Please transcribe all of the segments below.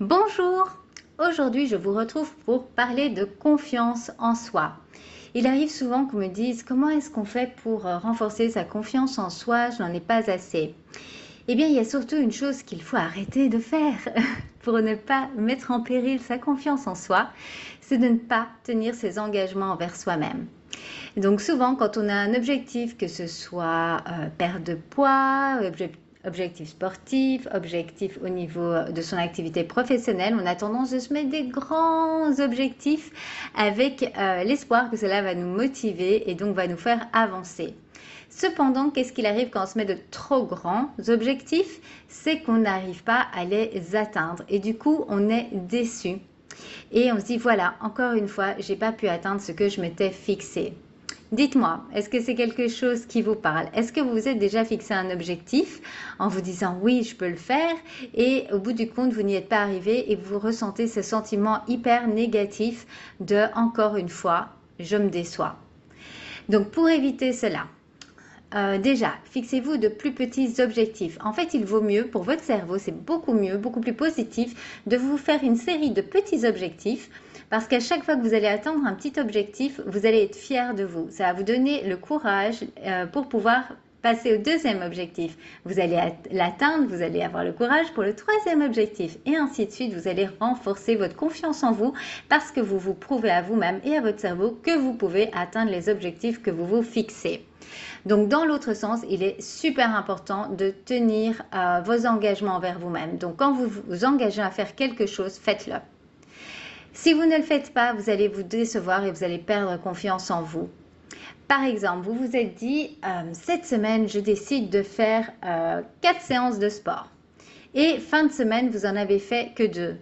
Bonjour, aujourd'hui je vous retrouve pour parler de confiance en soi. Il arrive souvent qu'on me dise comment est-ce qu'on fait pour euh, renforcer sa confiance en soi, je n'en ai pas assez. Eh bien, il y a surtout une chose qu'il faut arrêter de faire pour ne pas mettre en péril sa confiance en soi, c'est de ne pas tenir ses engagements envers soi-même. Donc souvent, quand on a un objectif, que ce soit euh, perte de poids, objectif sportif, objectif au niveau de son activité professionnelle, on a tendance à se mettre des grands objectifs avec euh, l'espoir que cela va nous motiver et donc va nous faire avancer. Cependant, qu'est-ce qu'il arrive quand on se met de trop grands objectifs? C'est qu'on n'arrive pas à les atteindre et du coup, on est déçu. Et on se dit, voilà, encore une fois, j'ai pas pu atteindre ce que je m'étais fixé. Dites-moi, est-ce que c'est quelque chose qui vous parle? Est-ce que vous vous êtes déjà fixé un objectif en vous disant oui, je peux le faire et au bout du compte, vous n'y êtes pas arrivé et vous ressentez ce sentiment hyper négatif de encore une fois, je me déçois? Donc pour éviter cela, euh, déjà, fixez-vous de plus petits objectifs. En fait, il vaut mieux pour votre cerveau, c'est beaucoup mieux, beaucoup plus positif de vous faire une série de petits objectifs parce qu'à chaque fois que vous allez atteindre un petit objectif, vous allez être fier de vous. Ça va vous donner le courage euh, pour pouvoir passer au deuxième objectif. Vous allez l'atteindre, vous allez avoir le courage pour le troisième objectif et ainsi de suite. Vous allez renforcer votre confiance en vous parce que vous vous prouvez à vous-même et à votre cerveau que vous pouvez atteindre les objectifs que vous vous fixez. Donc, dans l'autre sens, il est super important de tenir euh, vos engagements envers vous-même. Donc, quand vous vous engagez à faire quelque chose, faites-le. Si vous ne le faites pas, vous allez vous décevoir et vous allez perdre confiance en vous. Par exemple, vous vous êtes dit, euh, cette semaine, je décide de faire euh, quatre séances de sport. Et fin de semaine, vous en avez fait que deux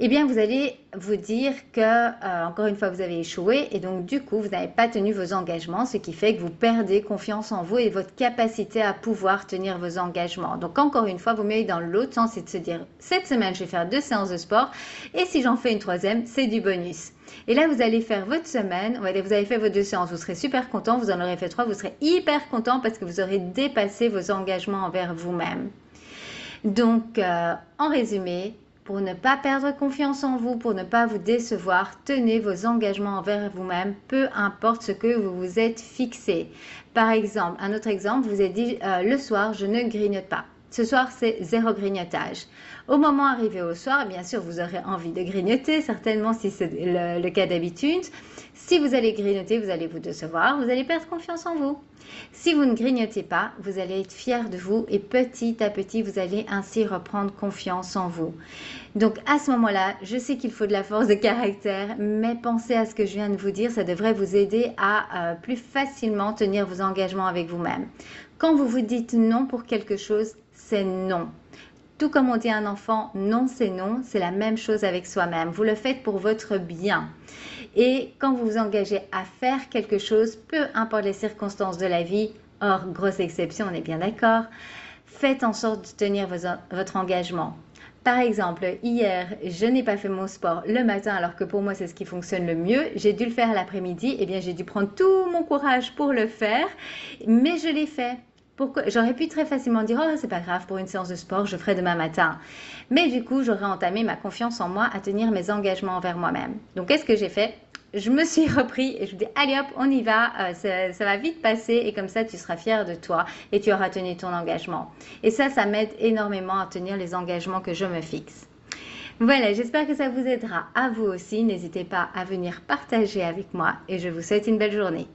eh bien, vous allez vous dire que, euh, encore une fois, vous avez échoué et donc, du coup, vous n'avez pas tenu vos engagements, ce qui fait que vous perdez confiance en vous et votre capacité à pouvoir tenir vos engagements. Donc, encore une fois, vous mettez dans l'autre sens, c'est de se dire, cette semaine, je vais faire deux séances de sport et si j'en fais une troisième, c'est du bonus. Et là, vous allez faire votre semaine, vous avez fait vos deux séances, vous serez super content, vous en aurez fait trois, vous serez hyper content parce que vous aurez dépassé vos engagements envers vous-même. Donc, euh, en résumé, pour ne pas perdre confiance en vous, pour ne pas vous décevoir, tenez vos engagements envers vous-même, peu importe ce que vous vous êtes fixé. Par exemple, un autre exemple, vous avez dit euh, le soir, je ne grignote pas. Ce soir, c'est zéro grignotage. Au moment arrivé au soir, bien sûr, vous aurez envie de grignoter, certainement si c'est le, cas d'habitude. Si vous allez grignoter, vous allez vous décevoir, vous allez perdre confiance en vous. Si vous ne grignotez pas, vous allez être fier de vous et petit à petit, vous allez ainsi reprendre confiance en vous. Donc à ce moment-là, je sais qu'il faut de la force de caractère, mais pensez à ce que je viens de vous dire, ça devrait vous aider à euh, plus facilement tenir vos engagements avec vous-même. Quand vous vous dites non pour quelque chose, c'est non. Tout comme on dit à un enfant, non c'est non, c'est la même chose avec soi-même. Vous le faites pour votre bien. Et quand vous vous engagez à faire quelque chose, peu importe les circonstances de la vie, hors grosse exception, on est bien d'accord, faites en sorte de tenir votre engagement. Par exemple, hier, je n'ai pas fait mon sport le matin alors que pour moi c'est ce qui fonctionne le mieux. J'ai dû le faire l'après-midi. eh bien, j'ai dû prendre tout mon courage pour le faire, mais je l'ai fait. J'aurais pu très facilement dire oh c'est pas grave pour une séance de sport je ferai demain matin, mais du coup j'aurais entamé ma confiance en moi à tenir mes engagements envers moi-même. Donc qu'est-ce que j'ai fait? Je me suis repris et je dis allez hop on y va, euh, ça, va vite passer et comme ça tu seras fier de toi et tu auras tenu ton engagement. Et ça ça m'aide énormément à tenir les engagements que je me fixe. Voilà, j'espère que ça vous aidera à vous aussi. N'hésitez pas à venir partager avec moi et je vous souhaite une belle journée.